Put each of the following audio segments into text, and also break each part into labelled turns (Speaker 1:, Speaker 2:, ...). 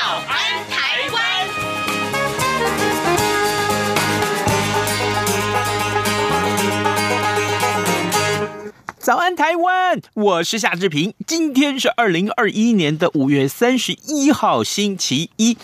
Speaker 1: 早安台湾》。
Speaker 2: 早安，台湾！我是夏志平。今天是二零二一年的五月三十一号，星期一。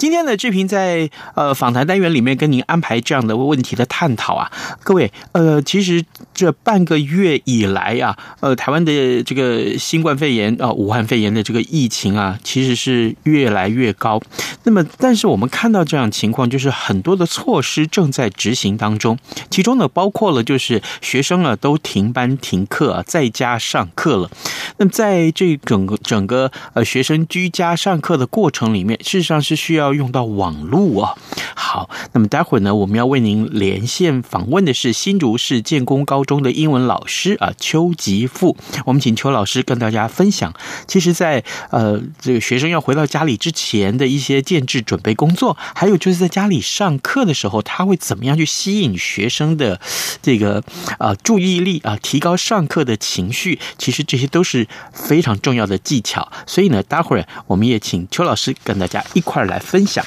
Speaker 2: 今天的志平在呃访谈单元里面跟您安排这样的问题的探讨啊，各位呃，其实这半个月以来啊，呃，台湾的这个新冠肺炎啊、呃，武汉肺炎的这个疫情啊，其实是越来越高。那么，但是我们看到这样情况，就是很多的措施正在执行当中，其中呢，包括了就是学生啊都停班停课。在家上课了。那么在这整个整个呃学生居家上课的过程里面，事实上是需要要用到网络啊。好，那么待会儿呢，我们要为您连线访问的是新竹市建工高中的英文老师啊邱吉富。我们请邱老师跟大家分享，其实在呃这个学生要回到家里之前的一些建制准备工作，还有就是在家里上课的时候，他会怎么样去吸引学生的这个啊注意力啊，提高上课的情绪，其实这些都是非常重要的技巧。所以呢，待会儿我们也请邱老师跟大家一块来分分享。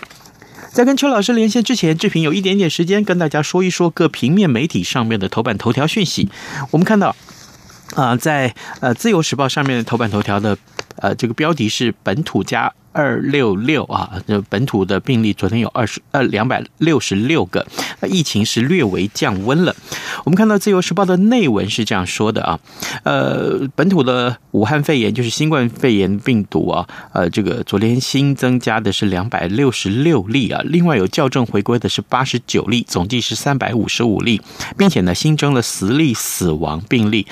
Speaker 2: 在跟邱老师连线之前，志平有一点点时间跟大家说一说各平面媒体上面的头版头条讯息。我们看到啊，在呃《自由时报》上面的头版头条的呃这个标题是“本土加”。二六六啊，这本土的病例昨天有二十呃两百六十六个，疫情是略微降温了。我们看到《自由时报》的内文是这样说的啊，呃，本土的武汉肺炎就是新冠肺炎病毒啊，呃，这个昨天新增加的是两百六十六例啊，另外有校正回归的是八十九例，总计是三百五十五例，并且呢新增了十例死亡病例。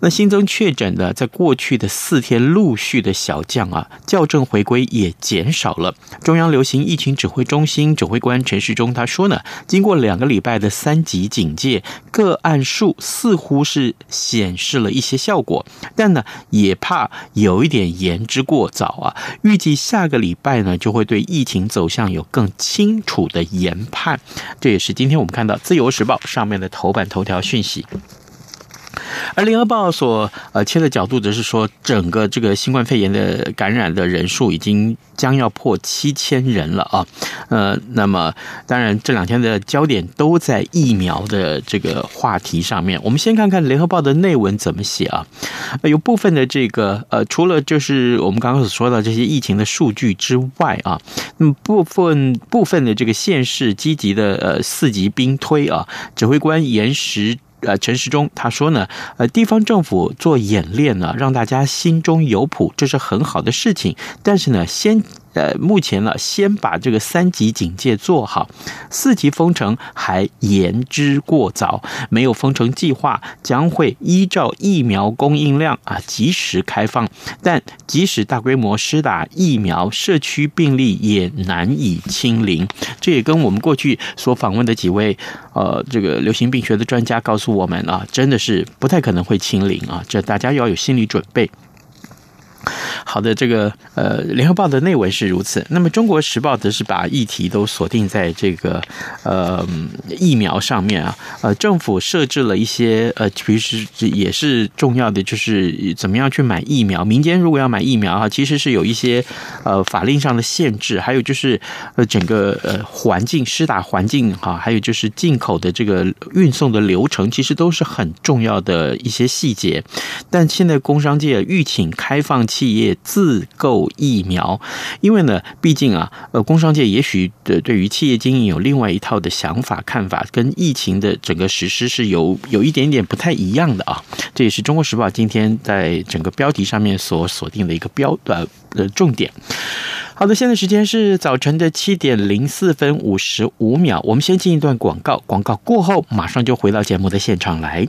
Speaker 2: 那新增确诊的在过去的四天陆续的小降啊，校正回归也。也减少了。中央流行疫情指挥中心指挥官陈时中他说呢，经过两个礼拜的三级警戒，个案数似乎是显示了一些效果，但呢也怕有一点言之过早啊。预计下个礼拜呢就会对疫情走向有更清楚的研判。这也是今天我们看到《自由时报》上面的头版头条讯息。而联合报所呃切的角度则是说，整个这个新冠肺炎的感染的人数已经将要破七千人了啊，呃，那么当然这两天的焦点都在疫苗的这个话题上面。我们先看看联合报的内文怎么写啊，有部分的这个呃，除了就是我们刚刚所说的这些疫情的数据之外啊，那么部分部分的这个县市积极的呃四级兵推啊，指挥官严实。呃，陈时中他说呢，呃，地方政府做演练呢，让大家心中有谱，这是很好的事情。但是呢，先。呃，目前呢，先把这个三级警戒做好，四级封城还言之过早，没有封城计划，将会依照疫苗供应量啊，及时开放。但即使大规模施打疫苗，社区病例也难以清零。这也跟我们过去所访问的几位呃，这个流行病学的专家告诉我们啊，真的是不太可能会清零啊，这大家要有心理准备。好的，这个呃，联合报的内文是如此。那么中国时报则是把议题都锁定在这个呃疫苗上面啊。呃，政府设置了一些呃，其实也是重要的，就是怎么样去买疫苗。民间如果要买疫苗啊，其实是有一些呃法令上的限制，还有就是呃整个呃环境施打环境哈，还有就是进口的这个运送的流程，其实都是很重要的一些细节。但现在工商界欲请开放。企业自购疫苗，因为呢，毕竟啊，呃，工商界也许的对于企业经营有另外一套的想法看法，跟疫情的整个实施是有有一点点不太一样的啊。这也是中国时报今天在整个标题上面所锁定的一个标呃的重点。好的，现在时间是早晨的七点零四分五十五秒，我们先进一段广告，广告过后马上就回到节目的现场来。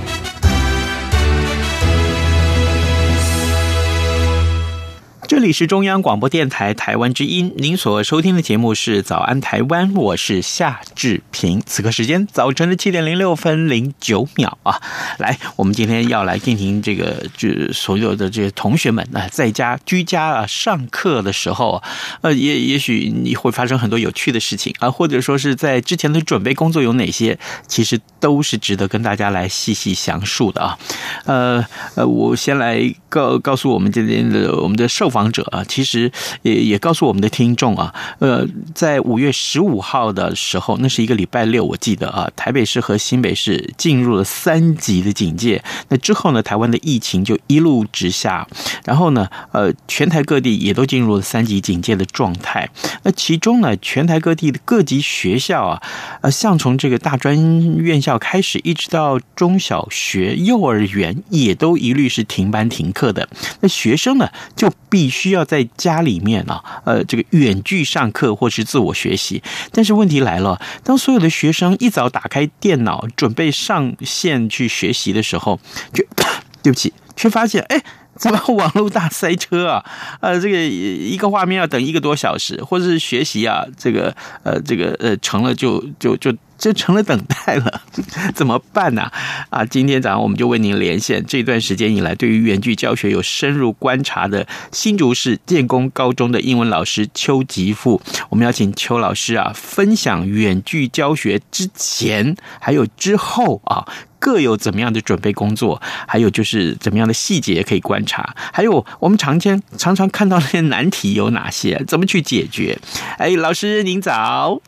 Speaker 2: 这里是中央广播电台台湾之音，您所收听的节目是《早安台湾》，我是夏志平。此刻时间早晨的七点零六分零九秒啊，来，我们今天要来进行这个，就所有的这些同学们啊，在家居家啊上课的时候，呃，也也许你会发生很多有趣的事情啊，或者说是在之前的准备工作有哪些，其实都是值得跟大家来细细详述的啊。呃呃，我先来告告诉我们这边的我们的受访。者啊，其实也也告诉我们的听众啊，呃，在五月十五号的时候，那是一个礼拜六，我记得啊，台北市和新北市进入了三级的警戒。那之后呢，台湾的疫情就一路直下，然后呢，呃，全台各地也都进入了三级警戒的状态。那其中呢，全台各地的各级学校啊，呃，像从这个大专院校开始，一直到中小学、幼儿园，也都一律是停班停课的。那学生呢，就必需要在家里面啊，呃，这个远距上课或是自我学习。但是问题来了，当所有的学生一早打开电脑准备上线去学习的时候，就 对不起，却发现哎，怎么网络大塞车啊？呃，这个一个画面要等一个多小时，或者是学习啊，这个呃，这个呃，成了就就就。就成了等待了，怎么办呢？啊，今天早上我们就为您连线这段时间以来对于远距教学有深入观察的新竹市建工高中的英文老师邱吉富。我们要请邱老师啊，分享远距教学之前还有之后啊，各有怎么样的准备工作，还有就是怎么样的细节可以观察，还有我们常见常常看到那些难题有哪些，怎么去解决？哎，老师您早。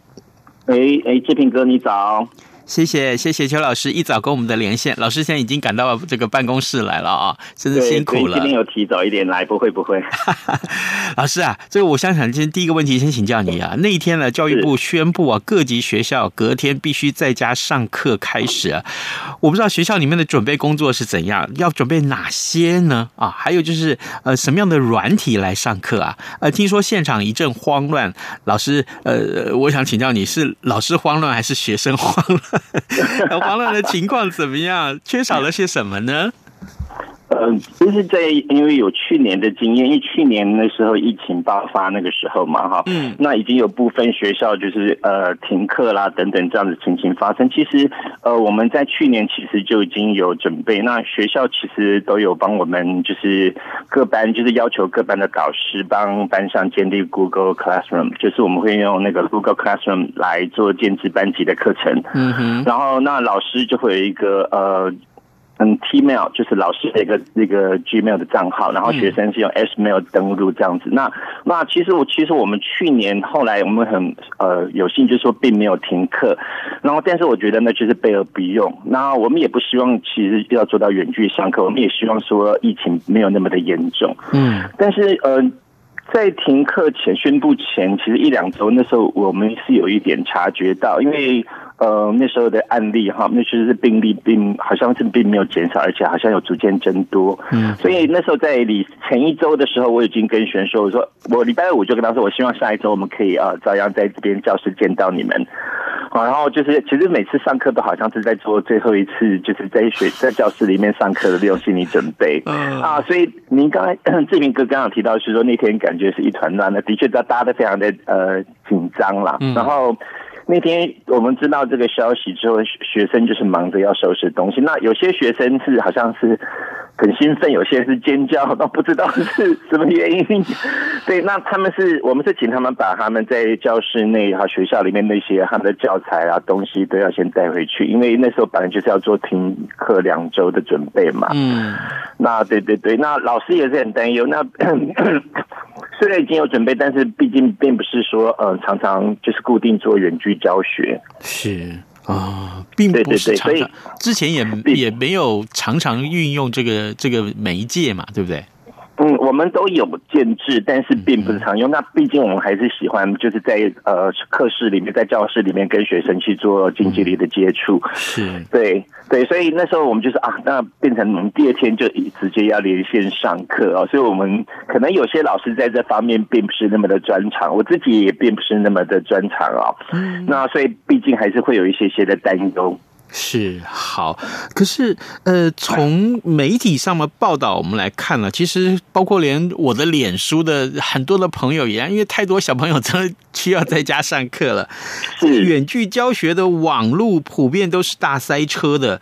Speaker 3: 哎哎，志平哥，你早。
Speaker 2: 谢谢谢谢邱老师一早跟我们的连线，老师现在已经赶到这个办公室来了啊，真是辛苦了。
Speaker 3: 今天有提早一点来，不会不会。
Speaker 2: 老师啊，这个我想想，今天第一个问题先请教你啊。那一天呢，教育部宣布啊，各级学校隔天必须在家上课开始啊。我不知道学校里面的准备工作是怎样，要准备哪些呢？啊，还有就是呃，什么样的软体来上课啊？呃，听说现场一阵慌乱，老师呃，我想请教你是老师慌乱还是学生慌乱？黄老的情况怎么样？缺少了些什么呢？
Speaker 3: 嗯，就是在因为有去年的经验，因为去年那时候疫情爆发那个时候嘛，哈，嗯，那已经有部分学校就是呃停课啦等等这样的情形发生。其实呃我们在去年其实就已经有准备，那学校其实都有帮我们就是各班就是要求各班的导师帮班上建立 Google Classroom，就是我们会用那个 Google Classroom 来做建制班级的课程，嗯哼，然后那老师就会有一个呃。嗯，Tmail 就是老师的一个那个 Gmail 的账号，然后学生是用 Smail 登录这样子。那那其实我其实我们去年后来我们很呃有幸就是说并没有停课，然后但是我觉得呢就是备而不用。那我们也不希望其实要做到远距上课，我们也希望说疫情没有那么的严重。嗯，但是呃在停课前宣布前，其实一两周那时候我们是有一点察觉到，因为。呃，那时候的案例哈，那其实是病例并好像是并没有减少，而且好像有逐渐增多。嗯，所以那时候在你前一周的时候，我已经跟学生说，我说我礼拜五就跟他说，我希望下一周我们可以啊，照样在这边教室见到你们。啊，然后就是其实每次上课都好像是在做最后一次，就是在学在教室里面上课的这种心理准备。嗯啊，所以您刚才 志明哥刚刚提到是说那天感觉是一团乱的，的确大家都非常的呃紧张啦。嗯，然后。那天我们知道这个消息之后，学生就是忙着要收拾东西。那有些学生是好像是很兴奋，有些是尖叫，都不知道是 什么原因。对，那他们是我们是请他们把他们在教室内和学校里面那些他们的教材啊东西都要先带回去，因为那时候本来就是要做停课两周的准备嘛。嗯，那对对对，那老师也是很担忧。那 虽然已经有准备，但是毕竟并不是说呃常常就是固定做远距教学。
Speaker 2: 是啊，并不是常常，对对对，所以之前也也没有常常运用这个这个媒介嘛，对不对？
Speaker 3: 嗯，我们都有建制，但是并不是常用。那毕竟我们还是喜欢，就是在呃课室里面，在教室里面跟学生去做近距离的接触。是，对对，所以那时候我们就是啊，那变成我们第二天就直接要连线上课哦。所以我们可能有些老师在这方面并不是那么的专长，我自己也并不是那么的专长啊。嗯，那所以毕竟还是会有一些些的担忧。
Speaker 2: 是好，可是呃，从媒体上的报道我们来看呢，其实包括连我的脸书的很多的朋友一样，因为太多小朋友真的需要在家上课了，是远距教学的网络普遍都是大塞车的，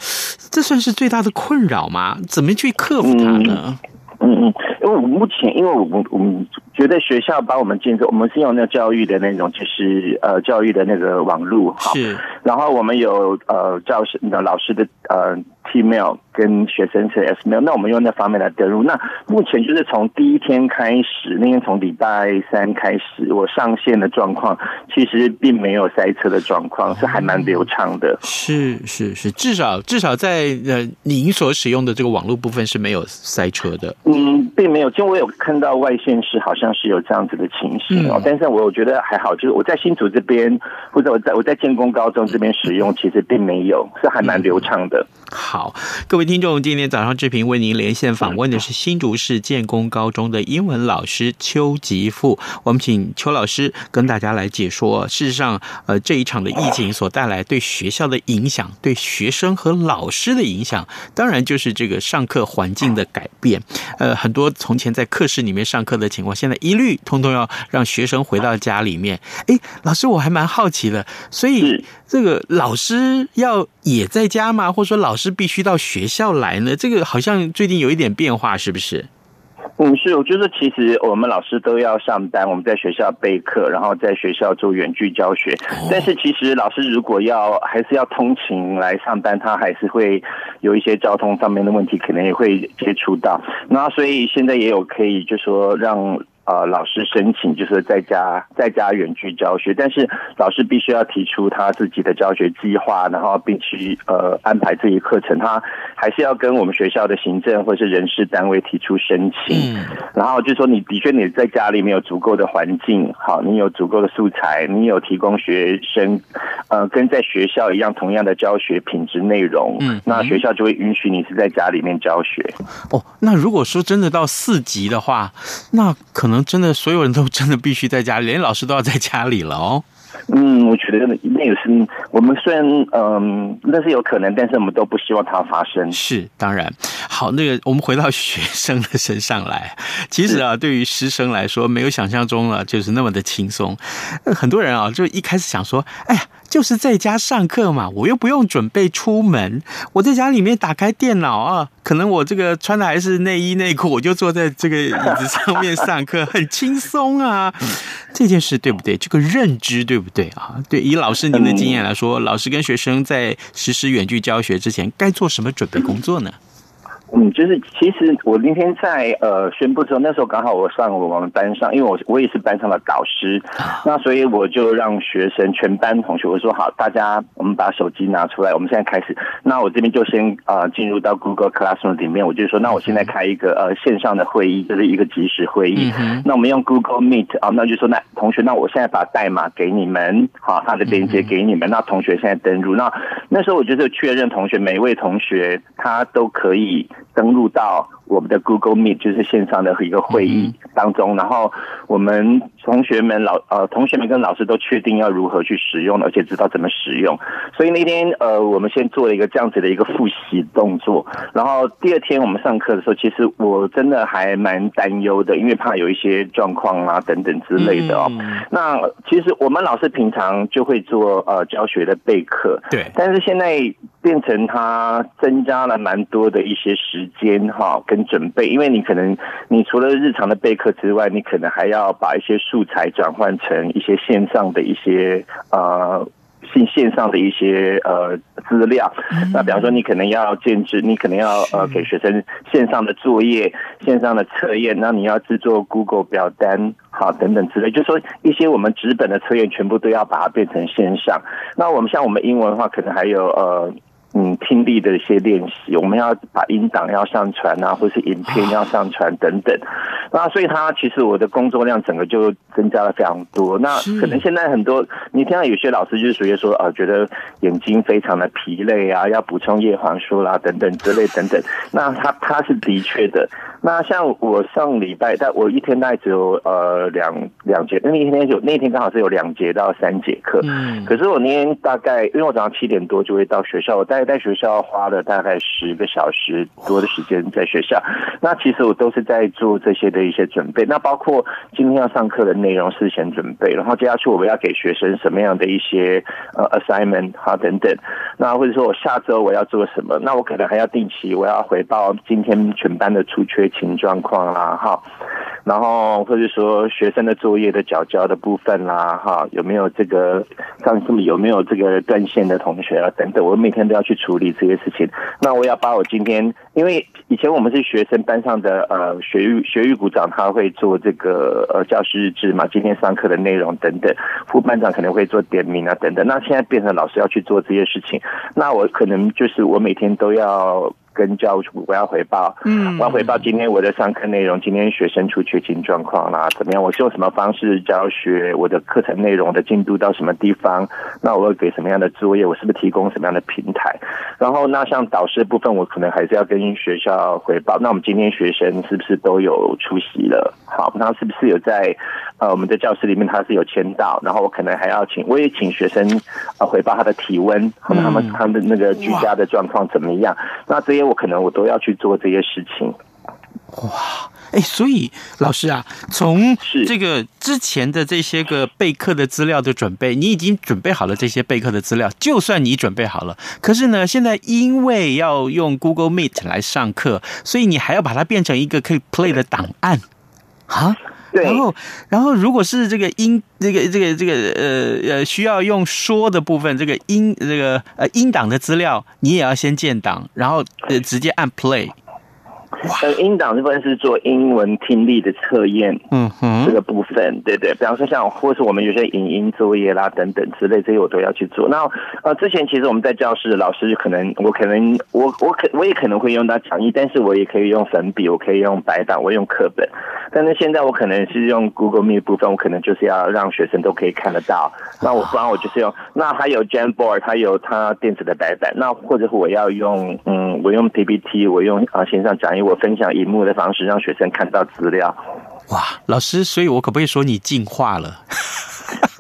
Speaker 2: 这算是最大的困扰吗？怎么去克服它呢？
Speaker 3: 嗯嗯，因为我目前，因为我们我们觉得学校帮我们建设，我们是用那个教育的那种，就是呃教育的那个网络哈，是，然后我们有呃教师的老师的呃。T-mail 跟学生是 S-mail，那我们用那方面来登录。那目前就是从第一天开始，那天从礼拜三开始，我上线的状况其实并没有塞车的状况，是还蛮流畅的。
Speaker 2: 是是是，至少至少在呃您所使用的这个网络部分是没有塞车的。
Speaker 3: 嗯，并没有，就我有看到外线是好像是有这样子的情形哦，嗯、但是我觉得还好，就是我在新竹这边或者我在我在建工高中这边使用，其实并没有，是还蛮流畅的。
Speaker 2: 嗯好，各位听众，今天早上志平为您连线访问的是新竹市建功高中的英文老师邱吉富。我们请邱老师跟大家来解说，事实上，呃，这一场的疫情所带来对学校的影响，对学生和老师的影响，当然就是这个上课环境的改变。呃，很多从前在课室里面上课的情况，现在一律通通要让学生回到家里面。哎，老师，我还蛮好奇的，所以这个老师要也在家吗？或者说老师？必须到学校来呢？这个好像最近有一点变化，是不是？
Speaker 3: 嗯，是。我觉得其实我们老师都要上班，我们在学校备课，然后在学校做远距教学。但是其实老师如果要还是要通勤来上班，他还是会有一些交通上面的问题，可能也会接触到。那所以现在也有可以，就说让。呃，老师申请就是在家在家远距教学，但是老师必须要提出他自己的教学计划，然后并去呃安排这一课程。他还是要跟我们学校的行政或是人事单位提出申请，嗯然后就说你的确你在家里面有足够的环境，好，你有足够的素材，你有提供学生呃跟在学校一样同样的教学品质内容，嗯，那学校就会允许你是在家里面教学。
Speaker 2: 哦，那如果说真的到四级的话，那可能。可能真的所有人都真的必须在家里，连老师都要在家里了哦。
Speaker 3: 嗯，我觉得那个是我们虽然嗯，那是有可能，但是我们都不希望它发生。
Speaker 2: 是当然。好，那个我们回到学生的身上来。其实啊，对于师生来说，没有想象中啊，就是那么的轻松。很多人啊，就一开始想说，哎呀。就是在家上课嘛，我又不用准备出门，我在家里面打开电脑啊，可能我这个穿的还是内衣内裤，我就坐在这个椅子上面上课，很轻松啊。这件事对不对？这个认知对不对啊？对，以老师您的经验来说，老师跟学生在实施远距教学之前，该做什么准备工作呢？
Speaker 3: 嗯，就是其实我那天在呃宣布之后，那时候刚好我上我们班上，因为我我也是班上的导师，那所以我就让学生全班同学我说好，大家我们把手机拿出来，我们现在开始。那我这边就先呃进入到 Google Classroom 里面，我就说那我现在开一个呃线上的会议，就是一个即时会议。那我们用 Google Meet 啊，那就说那同学，那我现在把代码给你们，好，他的链接给你们，那同学现在登入。那那时候我就是确认同学每一位同学他都可以。登录到我们的 Google Meet，就是线上的一个会议当中，然后我们同学们老呃同学们跟老师都确定要如何去使用，而且知道怎么使用。所以那天呃我们先做了一个这样子的一个复习动作，然后第二天我们上课的时候，其实我真的还蛮担忧的，因为怕有一些状况啊等等之类的哦。那其实我们老师平常就会做呃教学的备课，对，但是现在。变成他增加了蛮多的一些时间哈，跟准备，因为你可能你除了日常的备课之外，你可能还要把一些素材转换成一些线上的一些呃。线线上的一些呃资料，那比方说你可能要建制，你可能要呃给学生线上的作业、线上的测验，那你要制作 Google 表单，好等等之类，就是说一些我们纸本的测验全部都要把它变成线上。那我们像我们英文的话，可能还有呃。嗯，听力的一些练习，我们要把音档要上传啊，或是影片要上传等等。那所以他其实我的工作量整个就增加了非常多。那可能现在很多你听到有些老师就是属于说啊，觉得眼睛非常的疲累啊，要补充叶黄素啦等等之类等等。那他他是的确的。那像我上礼拜，但我一天大概只有呃两两节，那一天有那天刚好是有两节到三节课。嗯。可是我那天大概，因为我早上七点多就会到学校，我大在学校花了大概十个小时多的时间在学校。那其实我都是在做这些的一些准备。那包括今天要上课的内容事先准备，然后接下去我们要给学生什么样的一些呃 assignment 哈等等。那或者说我下周我要做什么？那我可能还要定期我要回报今天全班的出缺勤状况啦，哈，然后或者说学生的作业的缴交的部分啦，哈，有没有这个上次有没有这个断线的同学啊，等等，我每天都要去去处理这些事情。那我要把我今天，因为以前我们是学生班上的呃学育学育股长，他会做这个呃教师日志嘛，今天上课的内容等等，副班长可能会做点名啊等等。那现在变成老师要去做这些事情，那我可能就是我每天都要。跟教务处我要回报，嗯，我要回报今天我的上课内容，今天学生出缺勤状况啦，怎么样？我是用什么方式教学？我的课程内容的进度到什么地方？那我会给什么样的作业？我是不是提供什么样的平台？然后那像导师的部分，我可能还是要跟学校回报。那我们今天学生是不是都有出席了？好，那是不是有在呃我们的教室里面他是有签到？然后我可能还要请，我也请学生呃回报他的体温，和他们他们的那个居家的状况怎么样？那这些。我可能我都要去做这些事情，
Speaker 2: 哇，哎，所以老师啊，从这个之前的这些个备课的资料的准备，你已经准备好了这些备课的资料。就算你准备好了，可是呢，现在因为要用 Google Meet 来上课，所以你还要把它变成一个可以 play 的档案啊。
Speaker 3: 对
Speaker 2: 然后，然后如果是这个音，这个这个这个呃呃需要用说的部分，这个音这个呃音档的资料，你也要先建档，然后呃直接按 play。
Speaker 3: 呃，音档这部分是做英文听力的测验，嗯哼，这个部分，对对。比方说像，或是我们有些影音作业啦等等之类，这些我都要去做。那呃，之前其实我们在教室，老师可能我可能我我可我也可能会用到讲义，但是我也可以用粉笔，我可以用白板，我用课本。但是现在我可能是用 Google Meet 部分，我可能就是要让学生都可以看得到。那我不然我就是用，那还有 Jamboard，它有它电子的白板。那或者我要用，嗯，我用 PPT，我用啊线上讲义。我分享荧幕的方式，让学生看到资料。
Speaker 2: 哇，老师，所以我可不可以说你进化了？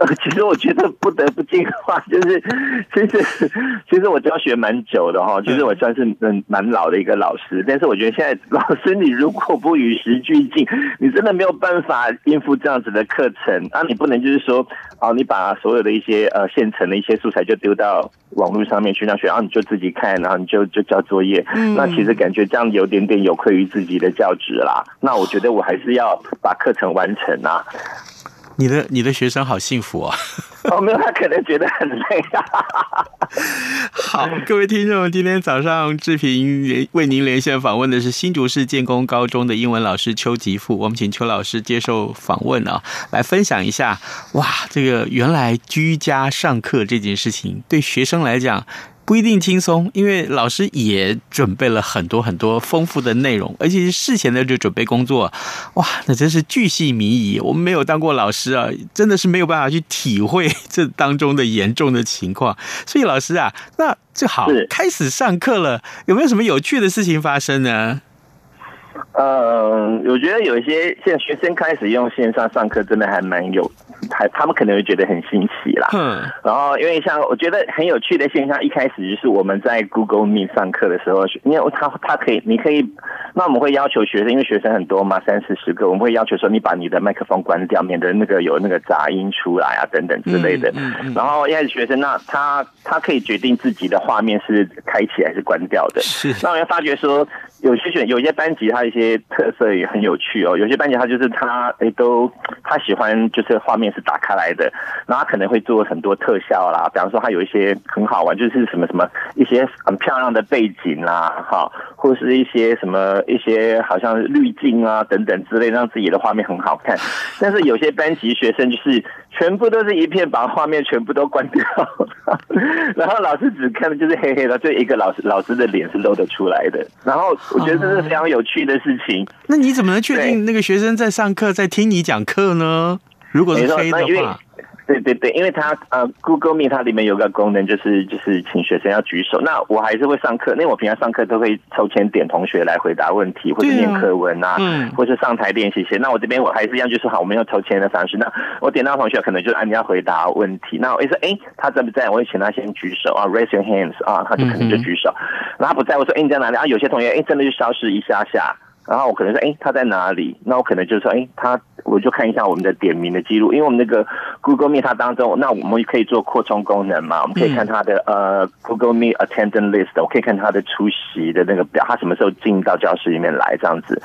Speaker 3: 其实我觉得不得不进化，就是 其实其实我教学蛮久的哈，其实我算是嗯蛮老的一个老师。但是我觉得现在老师，你如果不与时俱进，你真的没有办法应付这样子的课程。啊，你不能就是说，哦，你把所有的一些呃现成的一些素材就丢到网络上面去让学，然后你就自己看，然后你就就交作业。那其实感觉这样有点点有愧于自己的教职啦。那我觉得我还是要把课程完成啊。
Speaker 2: 你的你的学生好幸福啊！
Speaker 3: 我，没有，他可能觉得很累啊。
Speaker 2: 好，各位听众，今天早上志平为您连线访问的是新竹市建工高中的英文老师邱吉富，我们请邱老师接受访问啊，来分享一下。哇，这个原来居家上课这件事情对学生来讲。不一定轻松，因为老师也准备了很多很多丰富的内容，而且是事前的就准备工作，哇，那真是巨细靡遗。我们没有当过老师啊，真的是没有办法去体会这当中的严重的情况。所以老师啊，那最好，开始上课了，有没有什么有趣的事情发生呢？
Speaker 3: 嗯，我觉得有一些现在学生开始用线上上课，真的还蛮有。还他们可能会觉得很新奇啦。嗯，然后因为像我觉得很有趣的现象，一开始就是我们在 Google Meet 上课的时候，因为他他可以，你可以，那我们会要求学生，因为学生很多嘛，三四十个，我们会要求说你把你的麦克风关掉，免得那个有那个杂音出来啊等等之类的。嗯，嗯，嗯，然后一开始学生那他他可以决定自己的画面是开启还是关掉的。是，那我会发觉说。有些选有些班级，他一些特色也很有趣哦。有些班级他就是他诶都他喜欢就是画面是打开来的，然后他可能会做很多特效啦，比方说他有一些很好玩，就是什么什么一些很漂亮的背景啦，哈，或是一些什么一些好像滤镜啊等等之类，让自己的画面很好看。但是有些班级学生就是全部都是一片把画面全部都关掉，然后老师只看的就是黑黑的，就一个老师老师的脸是露得出来的，然后。我觉得这是非常有趣的事情。
Speaker 2: 那你怎么能确定那个学生在上课，在听你讲课呢？如果是黑的话。
Speaker 3: 对对对，因为它呃，Google Meet 它里面有个功能，就是就是请学生要举手。那我还是会上课，因为我平常上课都会抽签点同学来回答问题，或者念课文啊，嗯，或者上台练习一些。那我这边我还是一样，就是好，我们用抽签的方式。那我点到同学，可能就是按你要回答问题。那我一说，哎，他在不在？我会请他先举手啊，raise your hands 啊，他就可能就举手。那他不在，我说，哎，你在哪里？啊，有些同学，哎，真的就消失一下下。然后我可能说，哎，他在哪里？那我可能就说，哎，他。我就看一下我们的点名的记录，因为我们那个 Google Meet 它当中，那我们可以做扩充功能嘛？我们可以看他的呃 Google Meet Attendance List，我可以看他的出席的那个表，他什么时候进到教室里面来这样子。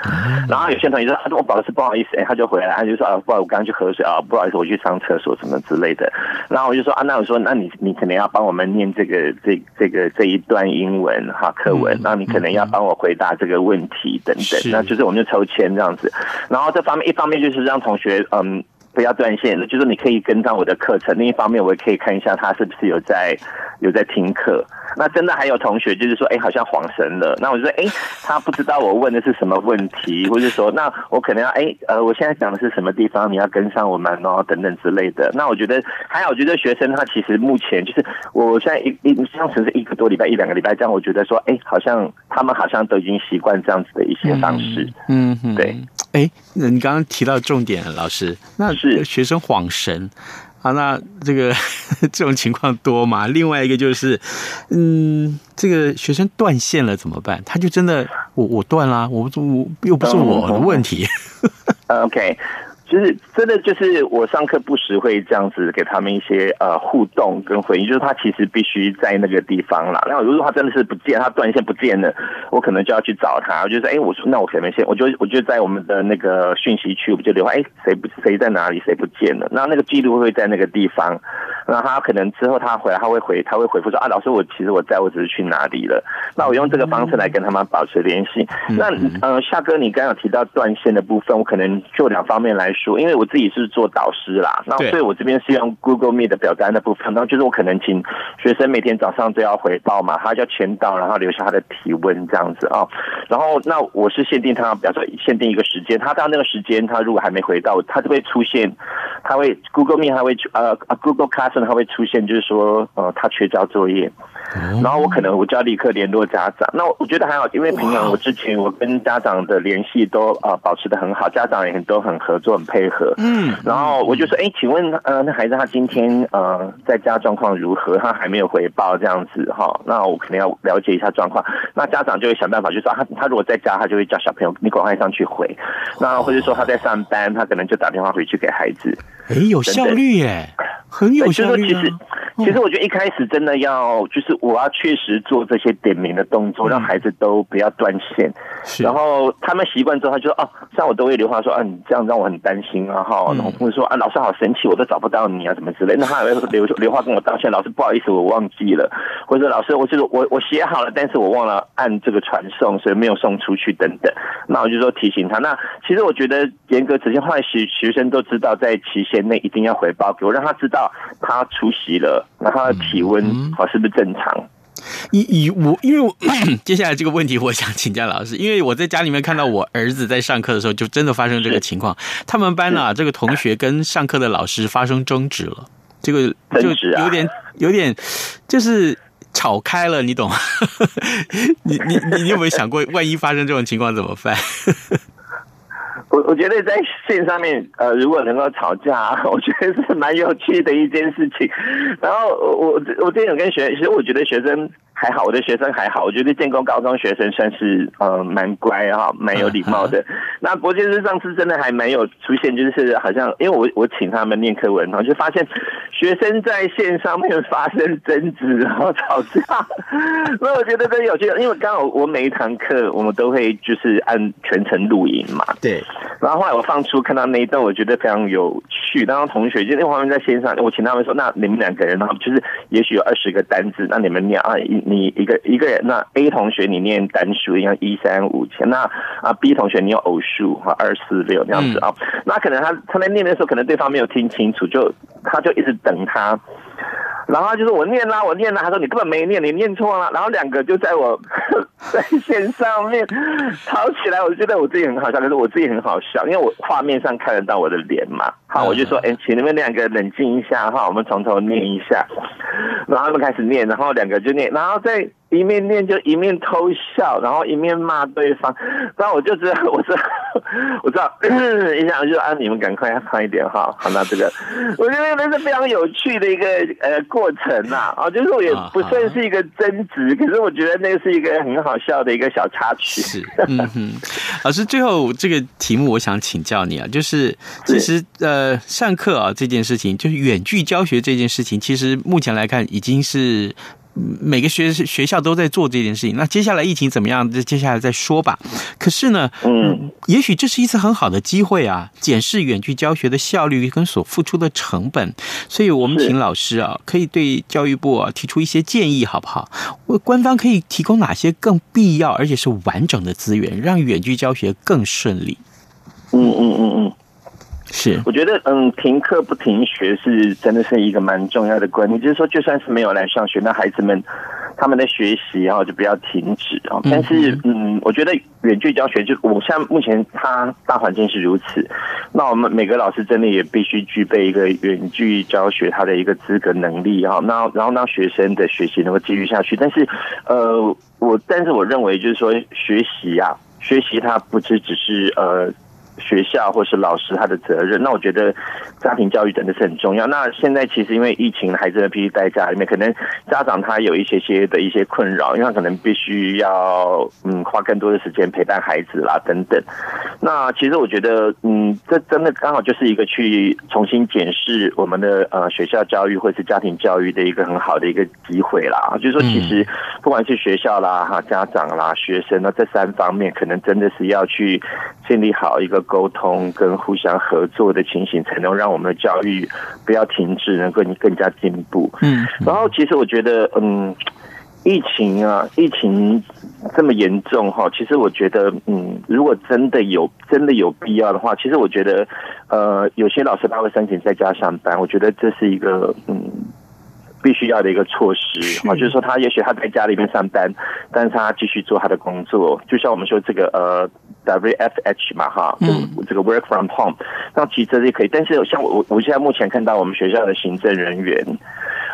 Speaker 3: 然后有些同学说，他说我保持不好意思，哎，他就回来，他就说啊，不好意思，我刚刚去喝水啊，不好意思，我去上厕所什么之类的。然后我就说啊，那我说，那你你可能要帮我们念这个这这个这一段英文哈课文，然后你可能要帮我回答这个问题等等，那就是我们就抽签这样子。然后这方面一方面就是。让同学嗯不要断线，就是你可以跟上我的课程。另一方面，我也可以看一下他是不是有在有在听课。那真的还有同学就是说，哎，好像恍神了。那我就说，哎，他不知道我问的是什么问题，或者说，那我可能要，哎，呃，我现在讲的是什么地方，你要跟上我们哦，等等之类的。那我觉得还好，我觉得学生他其实目前就是，我现在一一像只是一个多礼拜，一两个礼拜这样，我觉得说，哎，好像他们好像都已经习惯这样子的一些方式。
Speaker 2: 嗯，嗯
Speaker 3: 对。
Speaker 2: 哎，那你刚刚提到重点，老师，那是学生恍神。啊，那这个 这种情况多吗？另外一个就是，嗯，这个学生断线了怎么办？他就真的，我我断啦，我不我又不是我的问题。
Speaker 3: 嗯、OK。就是真的，就是我上课不时会这样子给他们一些呃互动跟回应，就是他其实必须在那个地方啦。然后如果他真的是不见，他断线不见了，我可能就要去找他。我就说，哎，我说那我可能先，我就我就在我们的那个讯息区，我就留话，哎，谁不谁在哪里，谁不见了？那那个记录会在那个地方。那他可能之后他回来，他会回他会回复说啊，老师，我其实我在，我只是去哪里了。那我用这个方式来跟他们保持联系。那呃，夏哥，你刚刚有提到断线的部分，我可能就两方面来说，因为我自己是做导师啦，那所以我这边是用 Google Meet 的表单的部分，然后就是我可能请学生每天早上都要回报嘛，他就要签到，然后留下他的提问这样子啊。然后那我是限定他，比方说限定一个时间，他到那个时间，他如果还没回到，他就会出现，他会 Google Meet 他会呃 Google Class。他会出现，就是说，呃，他缺交作业，然后我可能我就要立刻联络家长。那我觉得还好，因为平常我之前我跟家长的联系都啊、呃、保持的很好，家长也很都很合作、很配合。嗯，然后我就说，哎，请问，呃，那孩子他今天呃在家状况如何？他还没有回报这样子哈，那我可能要了解一下状况。那家长就会想办法，就说他他如果在家，他就会叫小朋友你赶快上去回。那或者说他在上班，他可能就打电话回去给孩子。
Speaker 2: 哎，有效率耶，很有效率。
Speaker 3: 其实，其实我觉得一开始真的要，就是我要确实做这些点名的动作，让孩子都不要断线。然后他们习惯之后，他就说：“哦，像我都会留话说，啊，你这样让我很担心啊，哈。”然后或者说：“啊，老师好神奇，我都找不到你啊，怎么之类。”那他还会 留留话跟我道歉：“老师不好意思，我忘记了。”或者“老师，我就是我我写好了，但是我忘了按这个传送，所以没有送出去等等。”那我就说提醒他。那其实我觉得严格执行，后来学学生都知道在期限。内一定要回报给我，让他知道他出席了，那他的体温好是不是正常？
Speaker 2: 以以我，因为我 接下来这个问题，我想请教老师，因为我在家里面看到我儿子在上课的时候，就真的发生这个情况。他们班啊，这个同学跟上课的老师发生争执了，这个就有点有点就是吵开了，你懂吗？你你你有没有想过，万一发生这种情况怎么办？
Speaker 3: 我我觉得在线上面，呃，如果能够吵架，我觉得是蛮有趣的一件事情。然后我我我之前有跟学，其实我觉得学生。还好，我的学生还好，我觉得建工高中学生算是呃蛮乖哈，蛮有礼貌的。那不过就是上次真的还没有出现，就是好像因为我我请他们念课文，然后就发现学生在线上面发生争执，然后吵架。所以我觉得真有趣，因为刚好我每一堂课我们都会就是按全程录影嘛。
Speaker 2: 对。
Speaker 3: 然后后来我放出看到那一段，我觉得非常有趣。然后同学就那画面在线上，我请他们说：“那你们两个人，然后就是也许有二十个单字，那你们念啊。”你一个一个人，那 A 同学你念单数，一样一三五千，那啊 B 同学你有偶数哈，二四六这样子啊，那可能他他在念的时候，可能对方没有听清楚，就他就一直等他。然后他就是：“我念啦，我念啦。”他说：“你根本没念，你念错了。”然后两个就在我 在线上面吵起来。我就觉得我自己很好笑，可是我自己很好笑，因为我画面上看得到我的脸嘛。好，我就说：“哎，请你们两个冷静一下哈，我们从头念一下。”然后他们开始念，然后两个就念，然后在。一面念就一面偷笑，然后一面骂对方。然后我就知道，我知道，我知道，一下就啊你们赶快快一点哈。好，那这个 我觉得那是非常有趣的一个呃过程呐。啊，就是我也不算是一个争执，可是我觉得那个是一个很好笑的一个小插曲。
Speaker 2: 是，嗯哼。老师，最后这个题目我想请教你啊，就是其实呃上课啊这件事情，就是远距教学这件事情，其实目前来看已经是。每个学学校都在做这件事情，那接下来疫情怎么样？接下来再说吧。可是呢，嗯，也许这是一次很好的机会啊，检视远距教学的效率跟所付出的成本。所以我们请老师啊，可以对教育部啊提出一些建议，好不好？官方可以提供哪些更必要而且是完整的资源，让远距教学更顺利？
Speaker 3: 嗯嗯嗯嗯。
Speaker 2: 是，
Speaker 3: 我觉得嗯，停课不停学是真的是一个蛮重要的观念。就是说，就算是没有来上学，那孩子们他们的学习哈就不要停止啊。但是嗯，我觉得远距教学就我像目前它大环境是如此，那我们每个老师真的也必须具备一个远距教学他的一个资格能力哈。那然后让学生的学习能够继续下去。但是呃，我但是我认为就是说学习啊，学习它不是只是呃。学校或是老师他的责任，那我觉得家庭教育真的是很重要。那现在其实因为疫情，孩子们必须待在家里面，可能家长他有一些些的一些困扰，因为他可能必须要嗯花更多的时间陪伴孩子啦等等。那其实我觉得嗯，这真的刚好就是一个去重新检视我们的呃学校教育或是家庭教育的一个很好的一个机会啦。就是说，其实不管是学校啦、哈家长啦、学生呢，这三方面可能真的是要去建立好一个。沟通跟互相合作的情形，才能让我们的教育不要停滞，能够更加进步。嗯，然后其实我觉得，嗯，疫情啊，疫情这么严重哈，其实我觉得，嗯，如果真的有真的有必要的话，其实我觉得，呃，有些老师他会申请在家上班，我觉得这是一个，嗯。必须要的一个措施啊，就是说他也许他在家里面上班，但是他继续做他的工作，就像我们说这个呃 WFH 嘛哈，嗯，这个 Work from Home，那其实这也可以。但是像我我现在目前看到我们学校的行政人员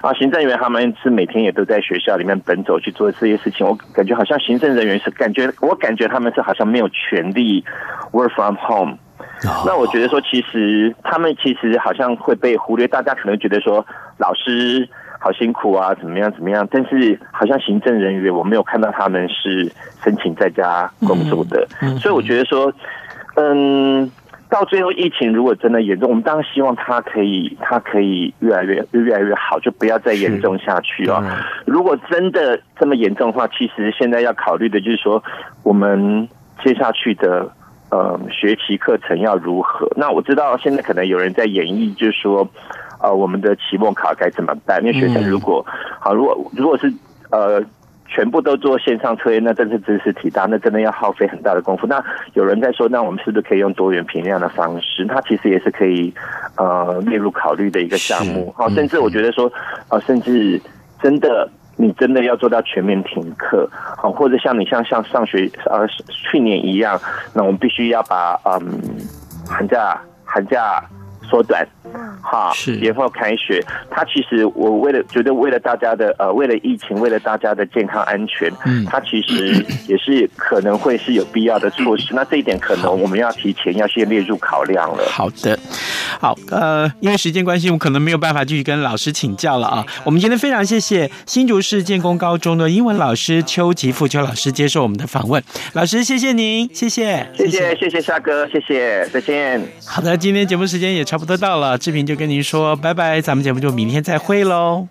Speaker 3: 啊，行政人员他们是每天也都在学校里面奔走去做这些事情，我感觉好像行政人员是感觉我感觉他们是好像没有权利 Work from Home。那我觉得说，其实他们其实好像会被忽略，大家可能觉得说老师。好辛苦啊，怎么样怎么样？但是好像行政人员，我没有看到他们是申请在家工作的，嗯嗯、所以我觉得说，嗯，到最后疫情如果真的严重，我们当然希望它可以，它可以越来越越来越好，就不要再严重下去啊。如果真的这么严重的话，其实现在要考虑的就是说，我们接下去的呃学习课程要如何？那我知道现在可能有人在演绎，就是说。呃，我们的期末考该怎么办？因为学生如果好，如果如果是呃全部都做线上测验，那真是知识体大，那真的要耗费很大的功夫。那有人在说，那我们是不是可以用多元评量的方式？它其实也是可以呃列入考虑的一个项目。好，甚至我觉得说，呃，甚至真的你真的要做到全面停课，好，或者像你像像上学呃去年一样，那我们必须要把嗯寒假寒假。缩短。好，
Speaker 2: 是
Speaker 3: 延后开学。他其实我为了觉得为了大家的呃，为了疫情，为了大家的健康安全，嗯，他其实 也是可能会是有必要的措施。那这一点可能我们要提前要先列入考量了。
Speaker 2: 好的，好，呃，因为时间关系，我们可能没有办法继续跟老师请教了啊。我们今天非常谢谢新竹市建工高中的英文老师邱吉富邱老师接受我们的访问。老师，谢谢您，谢谢，
Speaker 3: 谢谢，谢谢夏哥，谢谢，再见。
Speaker 2: 好的，今天节目时间也差不多到了，志平就跟您说拜拜，咱们节目就明天再会喽。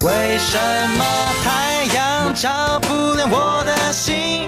Speaker 4: 为什么太阳照不亮我的心？